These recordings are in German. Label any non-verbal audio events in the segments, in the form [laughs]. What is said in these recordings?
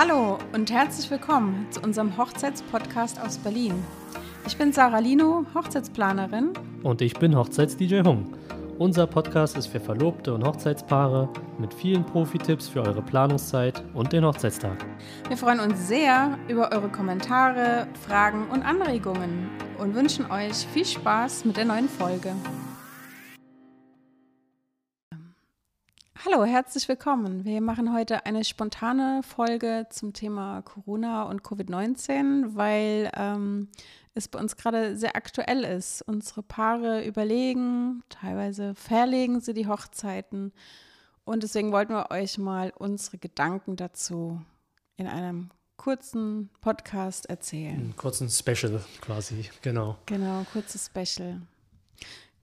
Hallo und herzlich willkommen zu unserem Hochzeitspodcast aus Berlin. Ich bin Sarah Lino, Hochzeitsplanerin. Und ich bin Hochzeits-DJ Hung. Unser Podcast ist für Verlobte und Hochzeitspaare mit vielen Profi-Tipps für eure Planungszeit und den Hochzeitstag. Wir freuen uns sehr über eure Kommentare, Fragen und Anregungen und wünschen euch viel Spaß mit der neuen Folge. Hallo, herzlich willkommen. Wir machen heute eine spontane Folge zum Thema Corona und Covid-19, weil ähm, es bei uns gerade sehr aktuell ist. Unsere Paare überlegen, teilweise verlegen sie die Hochzeiten. Und deswegen wollten wir euch mal unsere Gedanken dazu in einem kurzen Podcast erzählen. Einen kurzen Special quasi, genau. Genau, kurzes Special.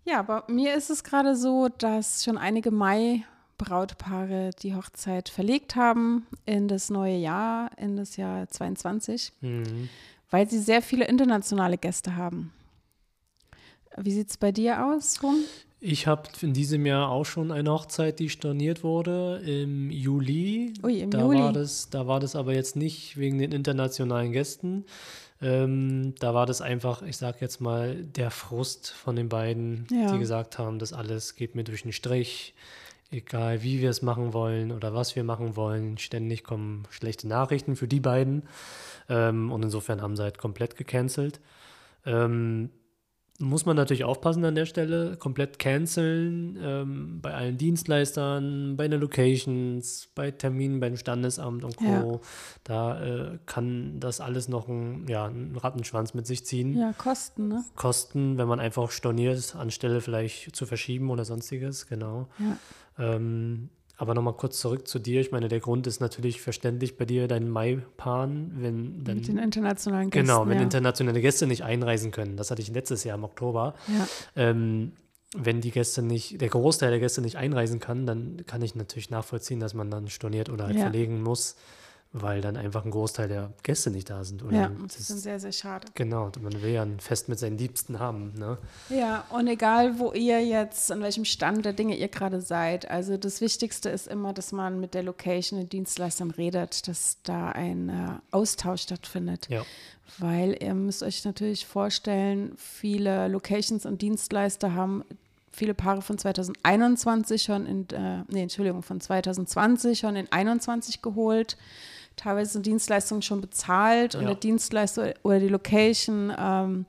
Ja, bei mir ist es gerade so, dass schon einige Mai Brautpaare die Hochzeit verlegt haben in das neue Jahr, in das Jahr 22, mhm. weil sie sehr viele internationale Gäste haben. Wie sieht es bei dir aus, Hung? Ich habe in diesem Jahr auch schon eine Hochzeit, die storniert wurde im Juli. Ui, im da Juli. War das, da war das aber jetzt nicht wegen den internationalen Gästen. Ähm, da war das einfach, ich sage jetzt mal, der Frust von den beiden, ja. die gesagt haben, das alles geht mir durch den Strich egal wie wir es machen wollen oder was wir machen wollen, ständig kommen schlechte Nachrichten für die beiden. Ähm, und insofern haben sie halt komplett gecancelt. Ähm, muss man natürlich aufpassen an der Stelle, komplett canceln ähm, bei allen Dienstleistern, bei den Locations, bei Terminen beim Standesamt und Co. Ja. Da äh, kann das alles noch ein, ja, einen Rattenschwanz mit sich ziehen. Ja, Kosten, ne? Kosten, wenn man einfach storniert, anstelle vielleicht zu verschieben oder sonstiges, genau. Ja. Ähm, aber nochmal kurz zurück zu dir. Ich meine, der Grund ist natürlich verständlich bei dir, dein Mai-Pan, wenn dann. Mit den internationalen Gästen. Genau, wenn ja. internationale Gäste nicht einreisen können. Das hatte ich letztes Jahr im Oktober. Ja. Ähm, wenn die Gäste nicht, der Großteil der Gäste nicht einreisen kann, dann kann ich natürlich nachvollziehen, dass man dann storniert oder halt ja. verlegen muss weil dann einfach ein Großteil der Gäste nicht da sind. Oder ja, das ist dann sehr, sehr schade. Genau, man will ja ein Fest mit seinen Liebsten haben. Ne? Ja, und egal, wo ihr jetzt, an welchem Stand der Dinge ihr gerade seid, also das Wichtigste ist immer, dass man mit der Location, den Dienstleistern redet, dass da ein äh, Austausch stattfindet. Ja. Weil ihr müsst euch natürlich vorstellen, viele Locations und Dienstleister haben viele Paare von 2021 schon in, äh, nee, Entschuldigung, von 2020 schon in 21 geholt teilweise sind Dienstleistungen schon bezahlt ja. und der Dienstleister oder die Location ähm,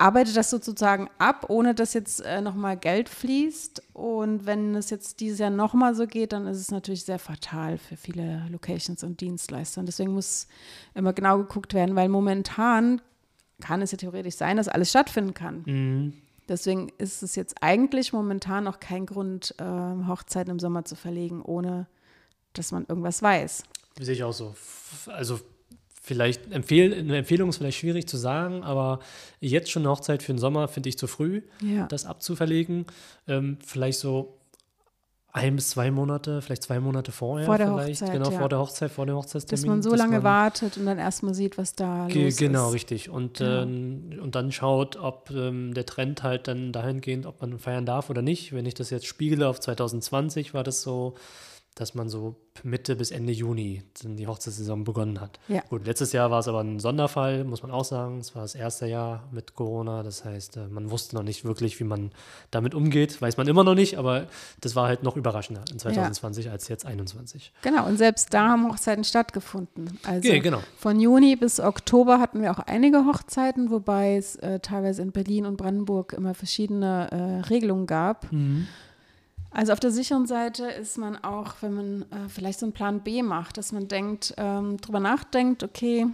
arbeitet das sozusagen ab, ohne dass jetzt äh, nochmal Geld fließt. Und wenn es jetzt dieses Jahr nochmal so geht, dann ist es natürlich sehr fatal für viele Locations und Dienstleister. Und deswegen muss immer genau geguckt werden, weil momentan kann es ja theoretisch sein, dass alles stattfinden kann. Mhm. Deswegen ist es jetzt eigentlich momentan noch kein Grund, äh, Hochzeiten im Sommer zu verlegen, ohne dass man irgendwas weiß. Sehe ich auch so. Also vielleicht empfehl, eine Empfehlung ist vielleicht schwierig zu sagen, aber jetzt schon eine Hochzeit für den Sommer finde ich zu früh, ja. das abzuverlegen. Ähm, vielleicht so ein bis zwei Monate, vielleicht zwei Monate vorher. Vor der vielleicht, Hochzeit. Genau, ja. vor der Hochzeit, vor dem Hochzeitstermin. Dass man so dass lange man wartet und dann erstmal sieht, was da ge los genau, ist. richtig. Und, genau. äh, und dann schaut, ob ähm, der Trend halt dann dahingehend, ob man feiern darf oder nicht. Wenn ich das jetzt spiegele auf 2020, war das so dass man so Mitte bis Ende Juni die Hochzeitssaison begonnen hat. Ja. Gut, letztes Jahr war es aber ein Sonderfall, muss man auch sagen. Es war das erste Jahr mit Corona. Das heißt, äh, man wusste noch nicht wirklich, wie man damit umgeht. Weiß man immer noch nicht, aber das war halt noch überraschender in 2020 ja. als jetzt 2021. Genau, und selbst da haben Hochzeiten stattgefunden. Also ja, genau. von Juni bis Oktober hatten wir auch einige Hochzeiten, wobei es äh, teilweise in Berlin und Brandenburg immer verschiedene äh, Regelungen gab. Mhm. Also auf der sicheren Seite ist man auch, wenn man äh, vielleicht so einen Plan B macht, dass man denkt, ähm, drüber nachdenkt, okay,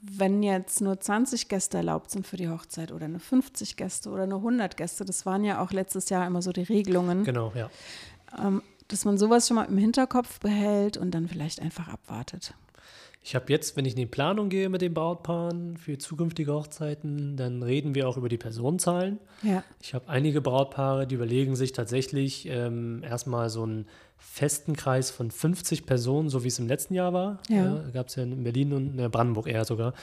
wenn jetzt nur 20 Gäste erlaubt sind für die Hochzeit oder eine 50 Gäste oder eine 100 Gäste, das waren ja auch letztes Jahr immer so die Regelungen. Genau, ja. Ähm, dass man sowas schon mal im Hinterkopf behält und dann vielleicht einfach abwartet. Ich habe jetzt, wenn ich in die Planung gehe mit den Brautpaaren für zukünftige Hochzeiten, dann reden wir auch über die Personenzahlen. Ja. Ich habe einige Brautpaare, die überlegen sich tatsächlich ähm, erstmal so einen festen Kreis von 50 Personen, so wie es im letzten Jahr war. Ja. ja Gab es ja in Berlin und in Brandenburg eher sogar.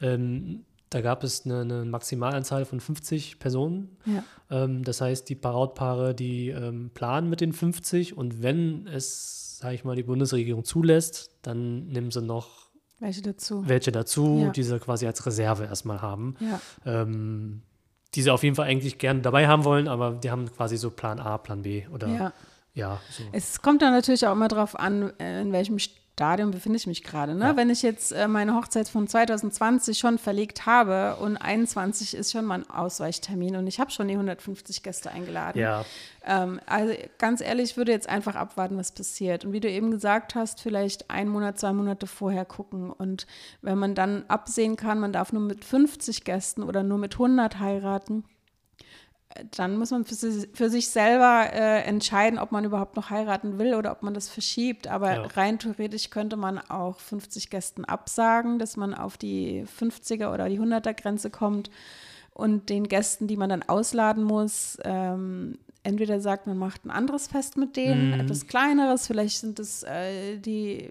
Ähm, da gab es eine, eine, Maximalanzahl von 50 Personen. Ja. Ähm, das heißt, die Brautpaare, die ähm, planen mit den 50 und wenn es, sage ich mal, die Bundesregierung zulässt, dann nehmen sie noch welche dazu, welche dazu ja. die sie quasi als Reserve erstmal haben. Ja. Ähm, die sie auf jeden Fall eigentlich gerne dabei haben wollen, aber die haben quasi so Plan A, Plan B oder ja. ja so. Es kommt dann natürlich auch immer darauf an, in welchem Stadium befinde ich mich gerade. Ne? Ja. Wenn ich jetzt äh, meine Hochzeit von 2020 schon verlegt habe und 21 ist schon mal ein Ausweichtermin und ich habe schon die 150 Gäste eingeladen. Ja. Ähm, also ganz ehrlich, ich würde jetzt einfach abwarten, was passiert. Und wie du eben gesagt hast, vielleicht ein Monat, zwei Monate vorher gucken. Und wenn man dann absehen kann, man darf nur mit 50 Gästen oder nur mit 100 heiraten, dann muss man für, sich selber äh, entscheiden, ob man überhaupt noch heiraten will oder ob man das verschiebt. Aber ja. rein theoretisch könnte man auch 50 Gästen absagen, dass man auf die 50er oder die 100er Grenze kommt und den Gästen, die man dann ausladen muss, ähm, entweder sagt, man macht ein anderes Fest mit denen, mhm. etwas kleineres, vielleicht sind es äh, die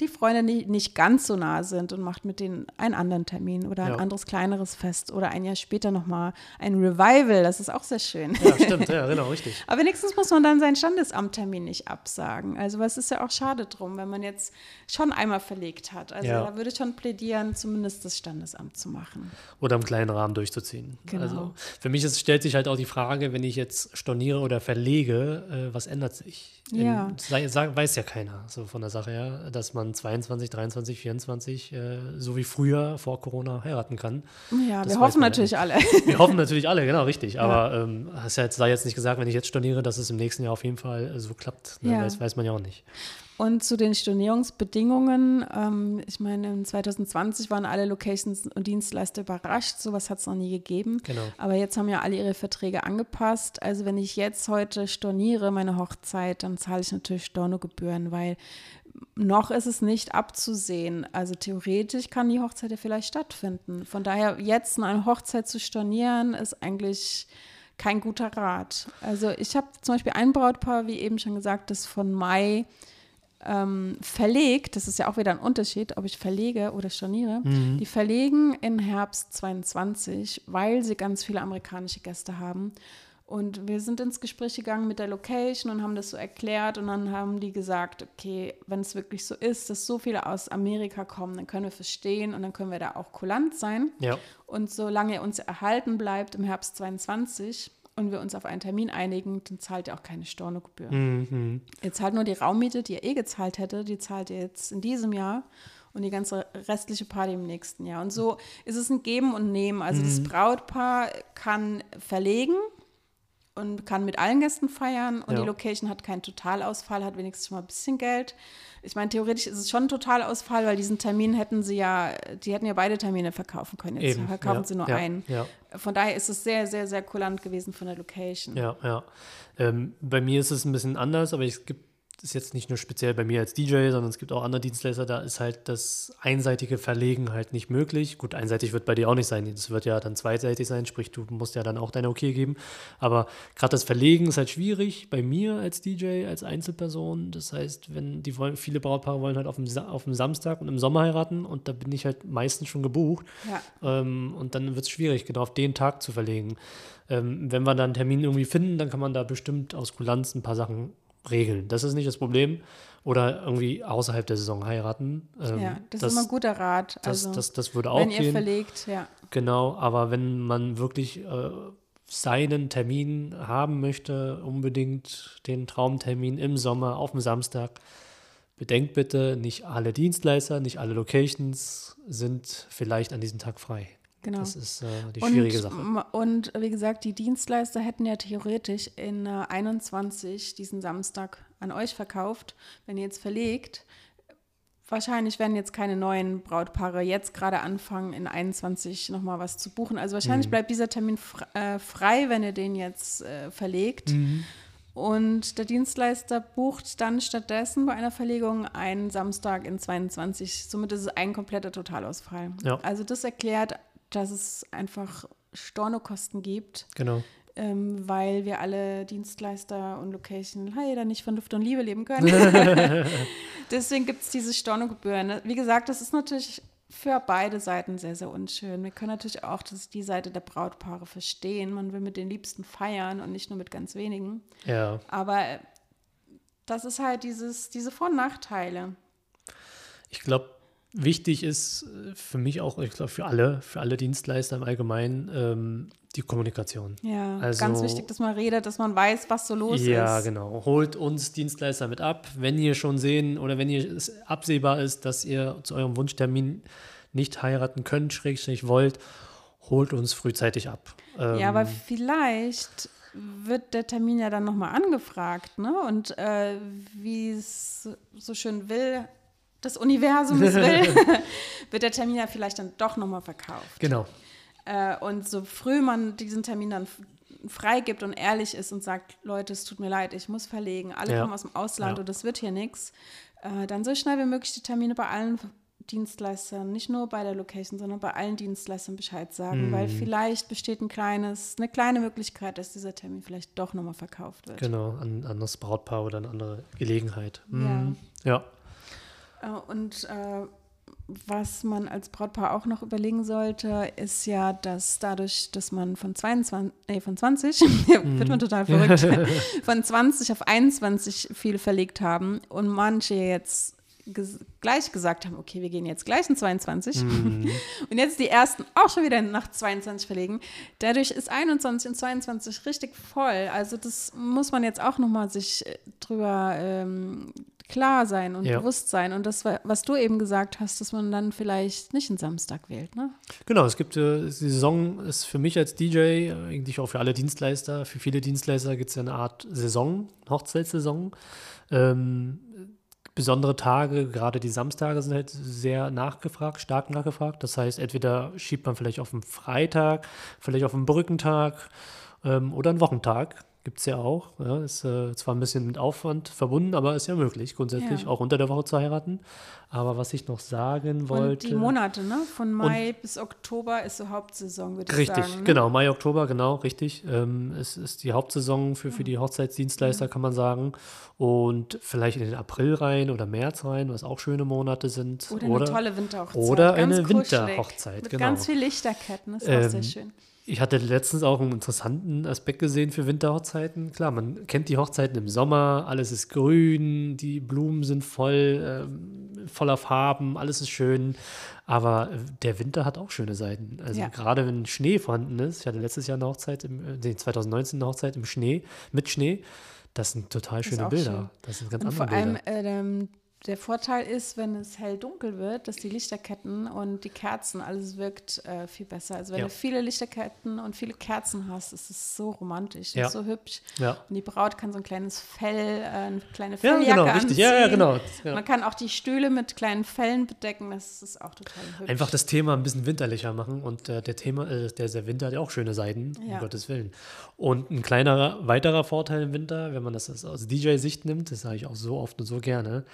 die Freunde nicht, nicht ganz so nah sind und macht mit denen einen anderen Termin oder ein ja. anderes kleineres Fest oder ein Jahr später nochmal ein Revival. Das ist auch sehr schön. Ja, stimmt, ja, genau, richtig. [laughs] Aber wenigstens muss man dann seinen Standesamttermin nicht absagen. Also was ist ja auch schade drum, wenn man jetzt schon einmal verlegt hat. Also ja. da würde ich schon plädieren, zumindest das Standesamt zu machen. Oder im kleinen Rahmen durchzuziehen. Genau. Also für mich ist, stellt sich halt auch die Frage, wenn ich jetzt storniere oder verlege, äh, was ändert sich? Ja. In, weiß ja keiner so von der Sache her, dass man 22, 23, 24, äh, so wie früher vor Corona heiraten kann. Ja, das wir hoffen natürlich ja. alle. [laughs] Wir hoffen natürlich alle, genau, richtig. Aber ja. ähm, es sei jetzt nicht gesagt, wenn ich jetzt storniere, dass es im nächsten Jahr auf jeden Fall so klappt. Ne? Ja. Das weiß man ja auch nicht. Und zu den Stornierungsbedingungen, ähm, ich meine, 2020 waren alle Locations und Dienstleister überrascht, sowas hat es noch nie gegeben. Genau. Aber jetzt haben ja alle ihre Verträge angepasst. Also wenn ich jetzt heute storniere, meine Hochzeit, dann zahle ich natürlich Stornogebühren, weil noch ist es nicht abzusehen. Also theoretisch kann die Hochzeit ja vielleicht stattfinden. Von daher, jetzt eine Hochzeit zu stornieren, ist eigentlich kein guter Rat. Also ich habe zum Beispiel ein Brautpaar, wie eben schon gesagt, das von Mai ähm, verlegt, das ist ja auch wieder ein Unterschied, ob ich verlege oder storniere, mhm. die verlegen in Herbst 22, weil sie ganz viele amerikanische Gäste haben. Und wir sind ins Gespräch gegangen mit der Location und haben das so erklärt und dann haben die gesagt, okay, wenn es wirklich so ist, dass so viele aus Amerika kommen, dann können wir verstehen und dann können wir da auch kulant sein. Ja. Und solange er uns erhalten bleibt im Herbst 22, und wir uns auf einen Termin einigen, dann zahlt er auch keine Stornogebühr. Mhm. Ihr zahlt nur die Raummiete, die er eh gezahlt hätte, die zahlt ihr jetzt in diesem Jahr und die ganze restliche Party im nächsten Jahr. Und so ist es ein Geben und Nehmen. Also mhm. das Brautpaar kann verlegen und kann mit allen Gästen feiern und ja. die Location hat keinen Totalausfall, hat wenigstens schon mal ein bisschen Geld. Ich meine, theoretisch ist es schon ein Totalausfall, weil diesen Termin hätten sie ja, die hätten ja beide Termine verkaufen können. Jetzt Eben, verkaufen ja, sie nur ja, einen. Von daher ist es sehr, sehr, sehr kulant gewesen von der Location. Ja, ja. Ähm, bei mir ist es ein bisschen anders, aber es gibt ist jetzt nicht nur speziell bei mir als DJ, sondern es gibt auch andere Dienstleister, da ist halt das einseitige Verlegen halt nicht möglich. Gut, einseitig wird bei dir auch nicht sein, das wird ja dann zweiseitig sein, sprich, du musst ja dann auch deine Okay geben. Aber gerade das Verlegen ist halt schwierig bei mir als DJ, als Einzelperson. Das heißt, wenn die wollen, viele Brautpaare wollen halt auf dem, auf dem Samstag und im Sommer heiraten und da bin ich halt meistens schon gebucht. Ja. Ähm, und dann wird es schwierig, genau auf den Tag zu verlegen. Ähm, wenn wir dann einen Termin irgendwie finden, dann kann man da bestimmt aus Kulanz ein paar Sachen regeln. Das ist nicht das Problem. Oder irgendwie außerhalb der Saison heiraten. Ähm, ja, das, das, ist immer ein guter Rat. Also, das, das, das würde auch wenn gehen. Wenn ihr verlegt, ja. Genau, aber wenn man wirklich äh, seinen Termin haben möchte, unbedingt den Traumtermin im Sommer auf dem Samstag, bedenkt bitte, nicht alle Dienstleister, nicht alle Locations sind vielleicht an diesem Tag frei. Genau. Das ist äh, die schwierige und, Sache. Und wie gesagt, die Dienstleister hätten ja theoretisch in äh, 21 diesen Samstag an euch verkauft, wenn ihr jetzt verlegt. Wahrscheinlich werden jetzt keine neuen Brautpaare jetzt gerade anfangen, in 21 nochmal was zu buchen. Also wahrscheinlich mhm. bleibt dieser Termin äh, frei, wenn ihr den jetzt äh, verlegt. Mhm. Und der Dienstleister bucht dann stattdessen bei einer Verlegung einen Samstag in 22. Somit ist es ein kompletter Totalausfall. Ja. Also das erklärt dass es einfach Stornokosten gibt. Genau. Ähm, weil wir alle Dienstleister und Location leider nicht von Luft und Liebe leben können. [laughs] [laughs] Deswegen gibt es diese Stornogebühren. Wie gesagt, das ist natürlich für beide Seiten sehr, sehr unschön. Wir können natürlich auch das, die Seite der Brautpaare verstehen. Man will mit den Liebsten feiern und nicht nur mit ganz wenigen. Ja. Aber äh, das ist halt dieses, diese Vor- und Nachteile. Ich glaube, wichtig ist äh, für mich auch, ich glaube für alle, für alle Dienstleister im Allgemeinen, ähm, die Kommunikation. Ja, also, ganz wichtig, dass man redet, dass man weiß, was so los ja, ist. Ja, genau. Holt uns Dienstleister mit ab, wenn ihr schon sehen oder wenn ihr es absehbar ist, dass ihr zu eurem Wunschtermin nicht heiraten könnt, schrägstrich wollt, holt uns frühzeitig ab. Ähm, ja, aber vielleicht wird der Termin ja dann nochmal angefragt, ne? Und äh, wie es so schön will, das Universum es will, [laughs] [laughs] wird der Termin ja vielleicht dann doch nochmal verkauft. Genau. Äh, und so früh man diesen Termin dann freigibt und ehrlich ist und sagt, Leute, es tut mir leid, ich muss verlegen, alle ja. kommen aus dem Ausland ja. und es wird hier nichts, äh, dann so schnell wie möglich die Termine bei allen Dienstleistern, nicht nur bei der Location, sondern bei allen Dienstleistern Bescheid sagen, mm. weil vielleicht besteht ein kleines, eine kleine Möglichkeit, dass dieser Termin vielleicht doch nochmal verkauft wird. Genau, an, an das Brautpaar oder eine andere Gelegenheit. Mm. Ja. ja. Äh, und äh, was man als Brautpaar auch noch überlegen sollte, ist ja, dass dadurch, dass man von 22, nee, von 20, [laughs] mm. wird man total [laughs] verrückt, [laughs] von 20 auf 21 viele verlegt haben und manche jetzt ges gleich gesagt haben, okay, wir gehen jetzt gleich in 22 mm. [laughs] und jetzt die ersten auch schon wieder nach 22 verlegen. Dadurch ist 21 und 22 richtig voll. Also das muss man jetzt auch nochmal sich äh, drüber ähm, klar sein und ja. bewusst sein. Und das, was du eben gesagt hast, dass man dann vielleicht nicht einen Samstag wählt, ne? Genau, es gibt, äh, die Saison ist für mich als DJ, eigentlich auch für alle Dienstleister, für viele Dienstleister gibt es ja eine Art Saison, Hochzeitssaison. Ähm, besondere Tage, gerade die Samstage sind halt sehr nachgefragt, stark nachgefragt. Das heißt, entweder schiebt man vielleicht auf einen Freitag, vielleicht auf einen Brückentag ähm, oder einen Wochentag. Gibt es ja auch. Ja, ist äh, zwar ein bisschen mit Aufwand verbunden, aber ist ja möglich, grundsätzlich ja. auch unter der Woche zu heiraten. Aber was ich noch sagen wollte. Und die Monate, ne? Von Mai bis Oktober ist so Hauptsaison, würde ich sagen. Richtig, ne? genau. Mai, Oktober, genau, richtig. Ähm, es ist die Hauptsaison für, für die Hochzeitsdienstleister, kann man sagen. Und vielleicht in den April rein oder März rein, was auch schöne Monate sind. Oder, oder eine tolle Winterhochzeit. Oder eine Winterhochzeit, mit genau. ganz viel Lichterketten, das ist ähm, auch sehr schön. Ich hatte letztens auch einen interessanten Aspekt gesehen für Winterhochzeiten. Klar, man kennt die Hochzeiten im Sommer, alles ist grün, die Blumen sind voll, äh, voller Farben, alles ist schön. Aber äh, der Winter hat auch schöne Seiten. Also ja. gerade wenn Schnee vorhanden ist, ich hatte letztes Jahr eine Hochzeit, im, äh, 2019 eine Hochzeit im Schnee, mit Schnee. Das sind total schöne Bilder. Schön. Das sind ganz Und andere vor allem, äh, der Vorteil ist, wenn es hell dunkel wird, dass die Lichterketten und die Kerzen, alles wirkt äh, viel besser. Also wenn ja. du viele Lichterketten und viele Kerzen hast, ist es so romantisch ja. so hübsch. Ja. Und die Braut kann so ein kleines Fell, äh, eine kleine Felljacke ja, genau, richtig. Ja, ja, genau. Man kann auch die Stühle mit kleinen Fellen bedecken, das ist auch total hübsch. Einfach das Thema ein bisschen winterlicher machen und äh, der Thema, äh, der, der Winter hat ja auch schöne Seiten, um Gottes Willen. Und ein kleiner weiterer Vorteil im Winter, wenn man das aus DJ-Sicht nimmt, das sage ich auch so oft und so gerne,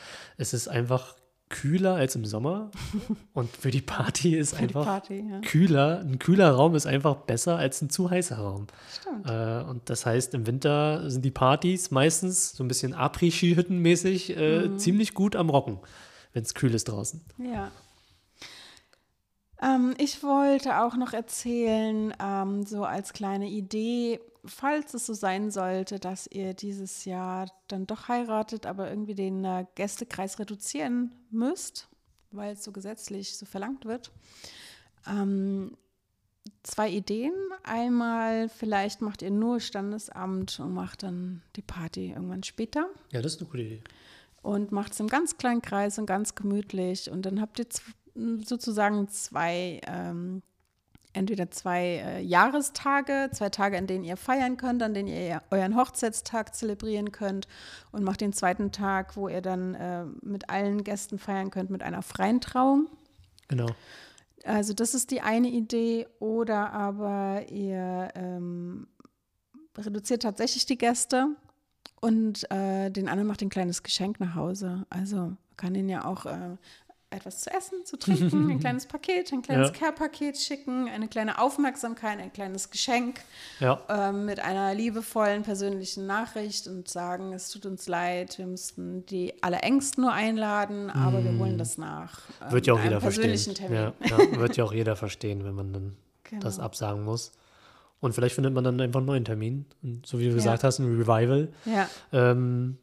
es ist einfach kühler als im Sommer [laughs] und für die Party ist einfach Party, ja. kühler. Ein kühler Raum ist einfach besser als ein zu heißer Raum. Stimmt. Äh, und das heißt, im Winter sind die Partys meistens so ein bisschen Après-Ski-Hütten-mäßig äh, mhm. ziemlich gut am Rocken, wenn es kühl ist draußen. Ja. Ähm, ich wollte auch noch erzählen, ähm, so als kleine Idee, falls es so sein sollte, dass ihr dieses Jahr dann doch heiratet, aber irgendwie den äh, Gästekreis reduzieren müsst, weil es so gesetzlich so verlangt wird. Ähm, zwei Ideen. Einmal, vielleicht macht ihr nur Standesamt und macht dann die Party irgendwann später. Ja, das ist eine gute Idee. Und macht es im ganz kleinen Kreis und ganz gemütlich. Und dann habt ihr sozusagen zwei ähm, entweder zwei äh, Jahrestage, zwei Tage, an denen ihr feiern könnt, an denen ihr euren Hochzeitstag zelebrieren könnt und macht den zweiten Tag, wo ihr dann äh, mit allen Gästen feiern könnt mit einer freien Trauung. Genau. Also das ist die eine Idee oder aber ihr ähm, reduziert tatsächlich die Gäste und äh, den anderen macht ein kleines Geschenk nach Hause. Also kann ihn ja auch äh, etwas zu essen, zu trinken, ein [laughs] kleines Paket, ein kleines ja. Care-Paket schicken, eine kleine Aufmerksamkeit, ein kleines Geschenk ja. ähm, mit einer liebevollen persönlichen Nachricht und sagen, es tut uns leid, wir müssten die Allerengsten nur einladen, aber mm. wir holen das nach. Ähm, wird ja auch jeder verstehen. Ja, ja, wird ja auch jeder verstehen, wenn man dann genau. das absagen muss. Und vielleicht findet man dann einfach einen neuen Termin. Und so wie du gesagt hast, ein Revival. Ja. Ähm,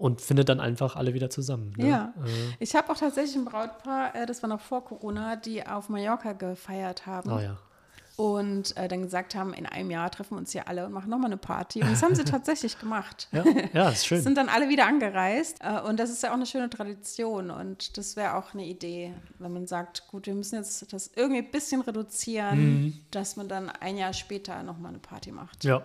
und findet dann einfach alle wieder zusammen. Ne? Ja. Äh. Ich habe auch tatsächlich ein Brautpaar, äh, das war noch vor Corona, die auf Mallorca gefeiert haben. Ah ja und äh, dann gesagt haben, in einem Jahr treffen wir uns hier alle und machen nochmal eine Party. Und das haben sie [laughs] tatsächlich gemacht. Ja, ja ist schön. Sind dann alle wieder angereist äh, und das ist ja auch eine schöne Tradition und das wäre auch eine Idee, wenn man sagt, gut, wir müssen jetzt das irgendwie ein bisschen reduzieren, mhm. dass man dann ein Jahr später nochmal eine Party macht. Ja,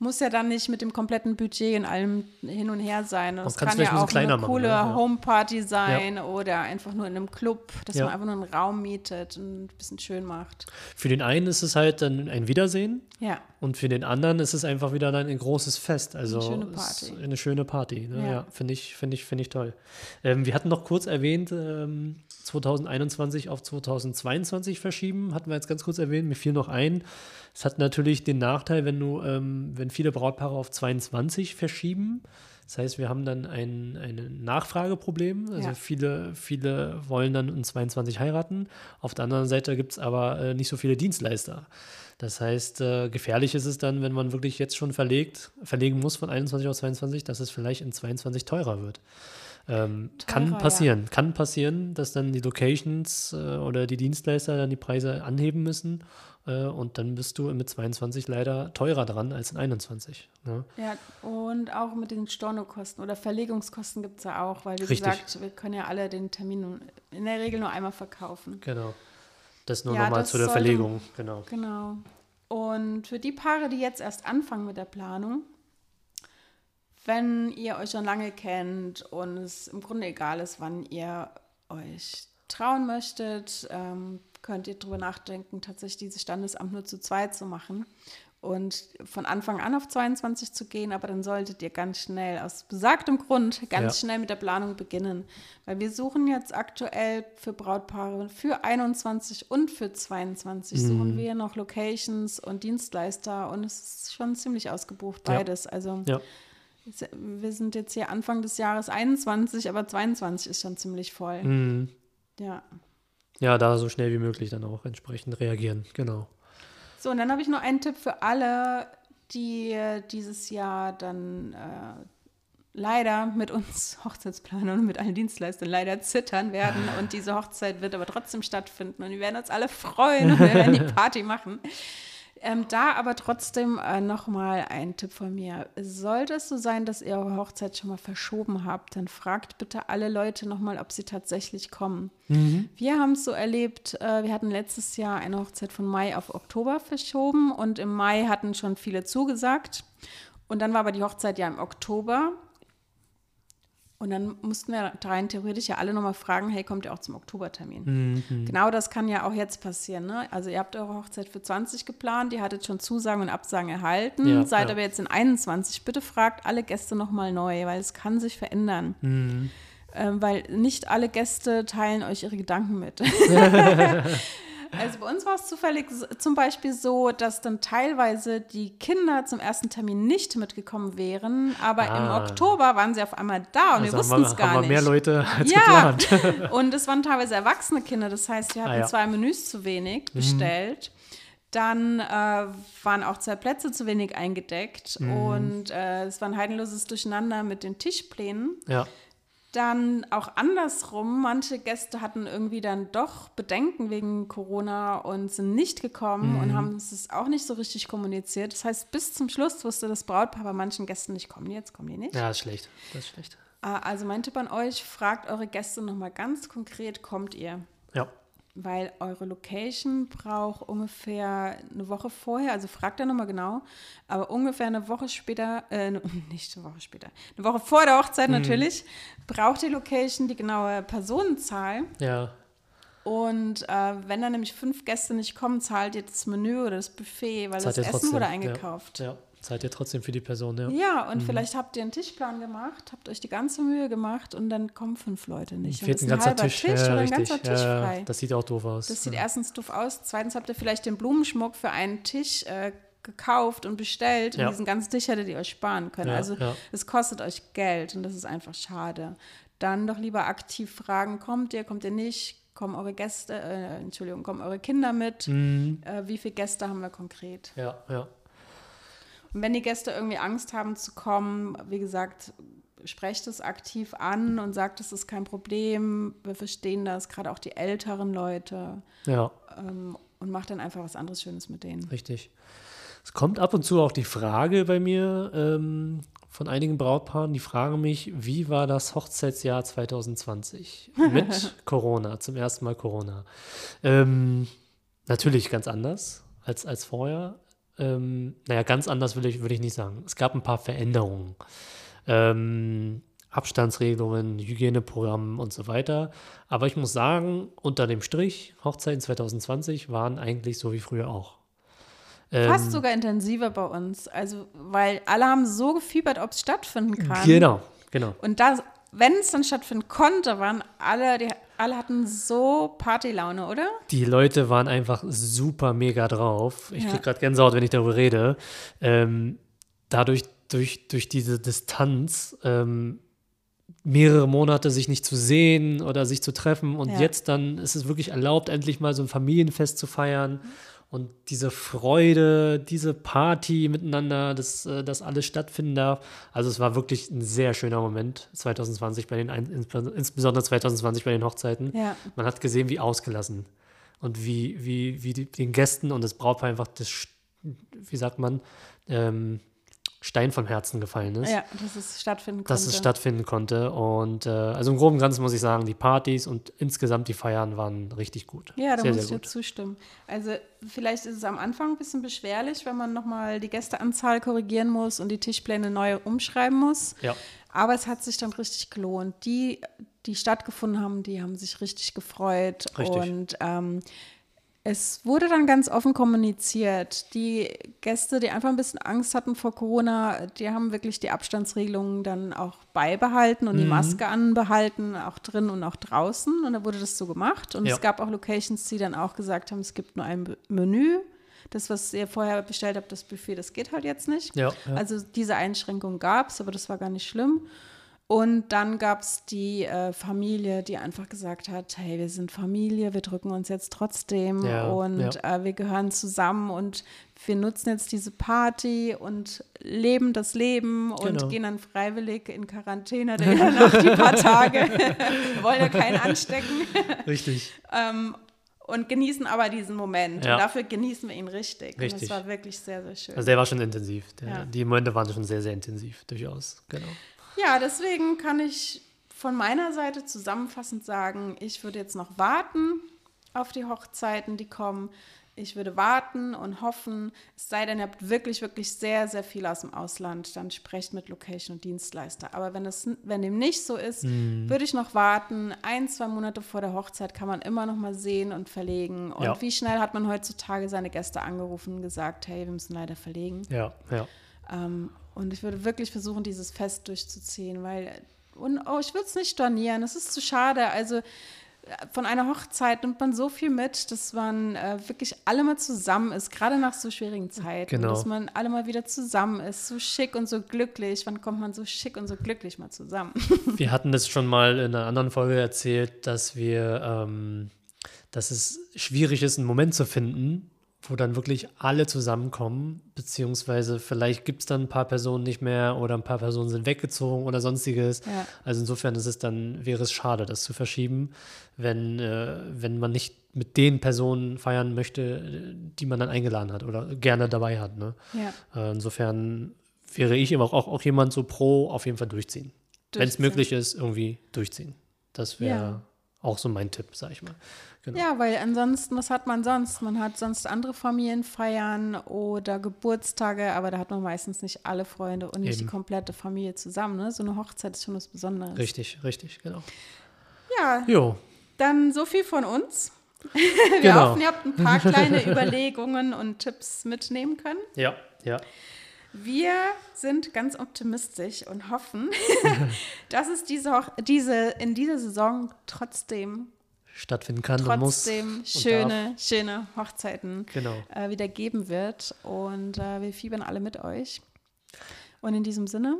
muss ja dann nicht mit dem kompletten Budget in allem hin und her sein. Das kann ja auch eine coole ja. Homeparty sein ja. oder einfach nur in einem Club, dass ja. man einfach nur einen Raum mietet und ein bisschen schön macht. Für den einen ist es halt dann ein Wiedersehen. Ja. Und für den anderen ist es einfach wieder dann ein großes Fest. Also eine schöne Party. Eine schöne Party. Ne? Ja, finde ich, finde ich, finde ich toll. Ähm, wir hatten noch kurz erwähnt, ähm, 2021 auf 2022 verschieben, hatten wir jetzt ganz kurz erwähnt. Mir fiel noch ein, es hat natürlich den Nachteil, wenn du, ähm, wenn viele Brautpaare auf 22 verschieben. Das heißt, wir haben dann ein, ein Nachfrageproblem. Also ja. viele, viele wollen dann in 22 heiraten. Auf der anderen Seite gibt es aber äh, nicht so viele Dienstleister. Das heißt, äh, gefährlich ist es dann, wenn man wirklich jetzt schon verlegt, verlegen muss von 21 auf 22, dass es vielleicht in 22 teurer wird. Ähm, Teurer, kann passieren, ja. kann passieren, dass dann die Locations äh, oder die Dienstleister dann die Preise anheben müssen und dann bist du mit 22 leider teurer dran als in 21. Ne? Ja, und auch mit den Stornokosten oder Verlegungskosten gibt es ja auch, weil wie Richtig. gesagt, wir können ja alle den Termin in der Regel nur einmal verkaufen. Genau. Das nur ja, nochmal zu der sollte, Verlegung, genau. Genau. Und für die Paare, die jetzt erst anfangen mit der Planung, wenn ihr euch schon lange kennt und es im Grunde egal ist, wann ihr euch trauen möchtet, ähm, könnt ihr darüber nachdenken, tatsächlich dieses Standesamt nur zu zweit zu machen und von Anfang an auf 22 zu gehen, aber dann solltet ihr ganz schnell, aus besagtem Grund, ganz ja. schnell mit der Planung beginnen. Weil wir suchen jetzt aktuell für Brautpaare für 21 und für 22 mhm. suchen wir noch Locations und Dienstleister und es ist schon ziemlich ausgebucht, beides. Ja. Also ja. wir sind jetzt hier Anfang des Jahres 21, aber 22 ist schon ziemlich voll. Mhm. Ja. Ja, da so schnell wie möglich dann auch entsprechend reagieren, genau. So, und dann habe ich noch einen Tipp für alle, die dieses Jahr dann äh, leider mit uns [laughs] Hochzeitsplanern und mit allen Dienstleistern leider zittern werden und diese Hochzeit wird aber trotzdem stattfinden und wir werden uns alle freuen und wir werden die [laughs] Party machen. Ähm, da aber trotzdem äh, nochmal ein Tipp von mir. Sollte es so sein, dass ihr eure Hochzeit schon mal verschoben habt, dann fragt bitte alle Leute nochmal, ob sie tatsächlich kommen. Mhm. Wir haben es so erlebt, äh, wir hatten letztes Jahr eine Hochzeit von Mai auf Oktober verschoben und im Mai hatten schon viele zugesagt. Und dann war aber die Hochzeit ja im Oktober. Und dann mussten wir rein theoretisch ja alle nochmal fragen, hey, kommt ihr auch zum Oktobertermin? Mhm. Genau das kann ja auch jetzt passieren. Ne? Also ihr habt eure Hochzeit für 20 geplant, ihr hattet schon Zusagen und Absagen erhalten, ja, seid ja. aber jetzt in 21. Bitte fragt alle Gäste nochmal neu, weil es kann sich verändern. Mhm. Ähm, weil nicht alle Gäste teilen euch ihre Gedanken mit. [laughs] [laughs] Also bei uns war es zufällig zum Beispiel so, dass dann teilweise die Kinder zum ersten Termin nicht mitgekommen wären, aber ah. im Oktober waren sie auf einmal da und also wir wussten es gar haben nicht. mehr Leute [laughs] als ja. geplant. [laughs] und es waren teilweise erwachsene Kinder, das heißt, wir hatten ah, ja. zwei Menüs zu wenig mhm. bestellt. Mhm. Dann äh, waren auch zwei Plätze zu wenig eingedeckt mhm. und äh, es war ein heidenloses Durcheinander mit den Tischplänen. Ja. Dann auch andersrum, manche Gäste hatten irgendwie dann doch Bedenken wegen Corona und sind nicht gekommen mhm. und haben es auch nicht so richtig kommuniziert. Das heißt, bis zum Schluss wusste das Brautpaar bei manchen Gästen nicht, kommen die jetzt, kommen die nicht. Ja, ist schlecht. Das ist schlecht. Ah, also mein Tipp an euch, fragt eure Gäste nochmal ganz konkret, kommt ihr? Ja weil eure Location braucht ungefähr eine Woche vorher, also fragt er nochmal genau, aber ungefähr eine Woche später, äh, [laughs] nicht eine Woche später, eine Woche vor der Hochzeit mhm. natürlich, braucht die Location die genaue Personenzahl. Ja. Und äh, wenn dann nämlich fünf Gäste nicht kommen, zahlt ihr das Menü oder das Buffet, weil das, das Essen wurde eingekauft. Ja. ja. Seid ihr trotzdem für die Person, ja. Ja, und mhm. vielleicht habt ihr einen Tischplan gemacht, habt euch die ganze Mühe gemacht und dann kommen fünf Leute nicht. Fehlt ein, ein ganzer Tisch, Tisch ja, oder ein ganzer Tisch ja, frei. Das sieht auch doof aus. Das sieht erstens doof aus. Zweitens habt ihr vielleicht den Blumenschmuck für einen Tisch äh, gekauft und bestellt und diesen ganzen Tisch hättet ihr euch sparen können. also es kostet euch Geld und das ist einfach schade. Dann doch lieber aktiv fragen, kommt ihr, kommt ihr nicht, kommen eure Gäste, äh, Entschuldigung, kommen eure Kinder mit, mhm. äh, wie viele Gäste haben wir konkret? Ja, ja. Und wenn die Gäste irgendwie Angst haben zu kommen, wie gesagt, sprecht es aktiv an und sagt, es ist kein Problem, wir verstehen das, gerade auch die älteren Leute. Ja. Ähm, und macht dann einfach was anderes Schönes mit denen. Richtig. Es kommt ab und zu auch die Frage bei mir ähm, von einigen Brautpaaren, die fragen mich, wie war das Hochzeitsjahr 2020 [laughs] mit Corona, zum ersten Mal Corona. Ähm, natürlich ganz anders als, als vorher. Ähm, naja, ganz anders will ich, würde ich nicht sagen. Es gab ein paar Veränderungen. Ähm, Abstandsregelungen, Hygieneprogrammen und so weiter. Aber ich muss sagen, unter dem Strich, Hochzeiten 2020 waren eigentlich so wie früher auch. Fast ähm, sogar intensiver bei uns. Also, weil alle haben so gefiebert, ob es stattfinden kann. Genau, genau. Und das, wenn es dann stattfinden konnte, waren alle, die, alle hatten so Partylaune, oder? Die Leute waren einfach super mega drauf. Ich ja. kriege gerade Gänsehaut, wenn ich darüber rede. Ähm, dadurch, durch, durch diese Distanz, ähm, mehrere Monate sich nicht zu sehen oder sich zu treffen und ja. jetzt dann ist es wirklich erlaubt, endlich mal so ein Familienfest zu feiern. Mhm. Und diese Freude, diese Party miteinander, dass äh, das alles stattfinden darf. Also es war wirklich ein sehr schöner Moment 2020 bei den, insbesondere 2020 bei den Hochzeiten. Ja. Man hat gesehen, wie ausgelassen und wie, wie, wie die, den Gästen und das Brautpaar einfach das, wie sagt man, ähm, Stein vom Herzen gefallen ist. Ja, dass es stattfinden konnte. Dass es stattfinden konnte. Und äh, also im Groben und Ganzen muss ich sagen, die Partys und insgesamt die Feiern waren richtig gut. Ja, da sehr, muss ich dir zustimmen. Also vielleicht ist es am Anfang ein bisschen beschwerlich, wenn man nochmal die Gästeanzahl korrigieren muss und die Tischpläne neu umschreiben muss. Ja. Aber es hat sich dann richtig gelohnt. Die, die stattgefunden haben, die haben sich richtig gefreut. Richtig. Und ähm, es wurde dann ganz offen kommuniziert. Die Gäste, die einfach ein bisschen Angst hatten vor Corona, die haben wirklich die Abstandsregelungen dann auch beibehalten und mhm. die Maske anbehalten, auch drin und auch draußen. Und da wurde das so gemacht. Und ja. es gab auch Locations, die dann auch gesagt haben, es gibt nur ein Menü. Das, was ihr vorher bestellt habt, das Buffet, das geht halt jetzt nicht. Ja, ja. Also diese Einschränkung gab es, aber das war gar nicht schlimm. Und dann gab es die äh, Familie, die einfach gesagt hat, hey, wir sind Familie, wir drücken uns jetzt trotzdem ja, und ja. Äh, wir gehören zusammen und wir nutzen jetzt diese Party und leben das Leben und genau. gehen dann freiwillig in Quarantäne nach die paar Tage. [laughs] wir wollen ja keinen anstecken. Richtig. ähm, und genießen aber diesen Moment. Ja. Und dafür genießen wir ihn richtig. richtig. Und das war wirklich sehr, sehr schön. Also der war schon intensiv. Der, die Momente waren schon sehr, sehr intensiv, durchaus. Genau. Ja, deswegen kann ich von meiner Seite zusammenfassend sagen, ich würde jetzt noch warten auf die Hochzeiten, die kommen. Ich würde warten und hoffen, es sei denn, ihr habt wirklich, wirklich sehr, sehr viel aus dem Ausland, dann sprecht mit Location und Dienstleister. Aber wenn, es, wenn dem nicht so ist, mhm. würde ich noch warten. Ein, zwei Monate vor der Hochzeit kann man immer noch mal sehen und verlegen. Und ja. wie schnell hat man heutzutage seine Gäste angerufen und gesagt, hey, wir müssen leider verlegen. Ja, ja. Ähm, und ich würde wirklich versuchen, dieses Fest durchzuziehen, weil, und oh, ich würde es nicht stornieren, es ist zu schade. Also äh, von einer Hochzeit nimmt man so viel mit, dass man äh, wirklich alle mal zusammen ist, gerade nach so schwierigen Zeiten. Genau. Dass man alle mal wieder zusammen ist, so schick und so glücklich. Wann kommt man so schick und so glücklich mal zusammen? [laughs] Wir hatten das schon mal in einer anderen Folge erzählt, dass wir, ähm, dass es schwierig ist, einen Moment zu finden, wo dann wirklich alle zusammenkommen, beziehungsweise vielleicht gibt es dann ein paar Personen nicht mehr oder ein paar Personen sind weggezogen oder sonstiges. Ja. Also insofern ist es dann, wäre es schade, das zu verschieben, wenn, äh, wenn man nicht mit den Personen feiern möchte, die man dann eingeladen hat oder gerne dabei hat. Ne? Ja. Äh, insofern wäre ich immer auch, auch jemand so pro auf jeden Fall durchziehen. durchziehen. Wenn es möglich ist, irgendwie durchziehen. Das wäre ja. auch so mein Tipp, sag ich mal. Genau. Ja, weil ansonsten, was hat man sonst? Man hat sonst andere Familienfeiern oder Geburtstage, aber da hat man meistens nicht alle Freunde und nicht Eben. die komplette Familie zusammen. Ne? So eine Hochzeit ist schon was Besonderes. Richtig, richtig, genau. Ja. Jo. Dann so viel von uns. [laughs] Wir genau. hoffen, ihr habt ein paar kleine [laughs] Überlegungen und Tipps mitnehmen können. Ja, ja. Wir sind ganz optimistisch und hoffen, [laughs] dass es diese, diese, in dieser Saison trotzdem stattfinden kann trotzdem und muss schöne, und schöne Hochzeiten genau. äh, wieder geben wird. Und äh, wir fiebern alle mit euch. Und in diesem Sinne.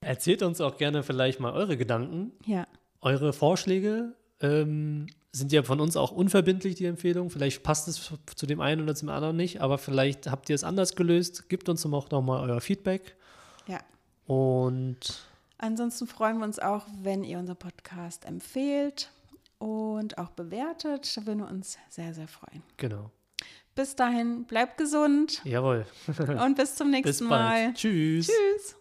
Erzählt uns auch gerne vielleicht mal eure Gedanken. Ja. Eure Vorschläge ähm, sind ja von uns auch unverbindlich, die Empfehlung. Vielleicht passt es zu dem einen oder zum anderen nicht, aber vielleicht habt ihr es anders gelöst. Gebt uns auch nochmal euer Feedback. Ja. Und ansonsten freuen wir uns auch, wenn ihr unseren Podcast empfehlt und auch bewertet. Da würden wir uns sehr, sehr freuen. Genau. Bis dahin, bleibt gesund. Jawohl. und bis zum [laughs] nächsten bis bald. Mal. Tschüss. Tschüss.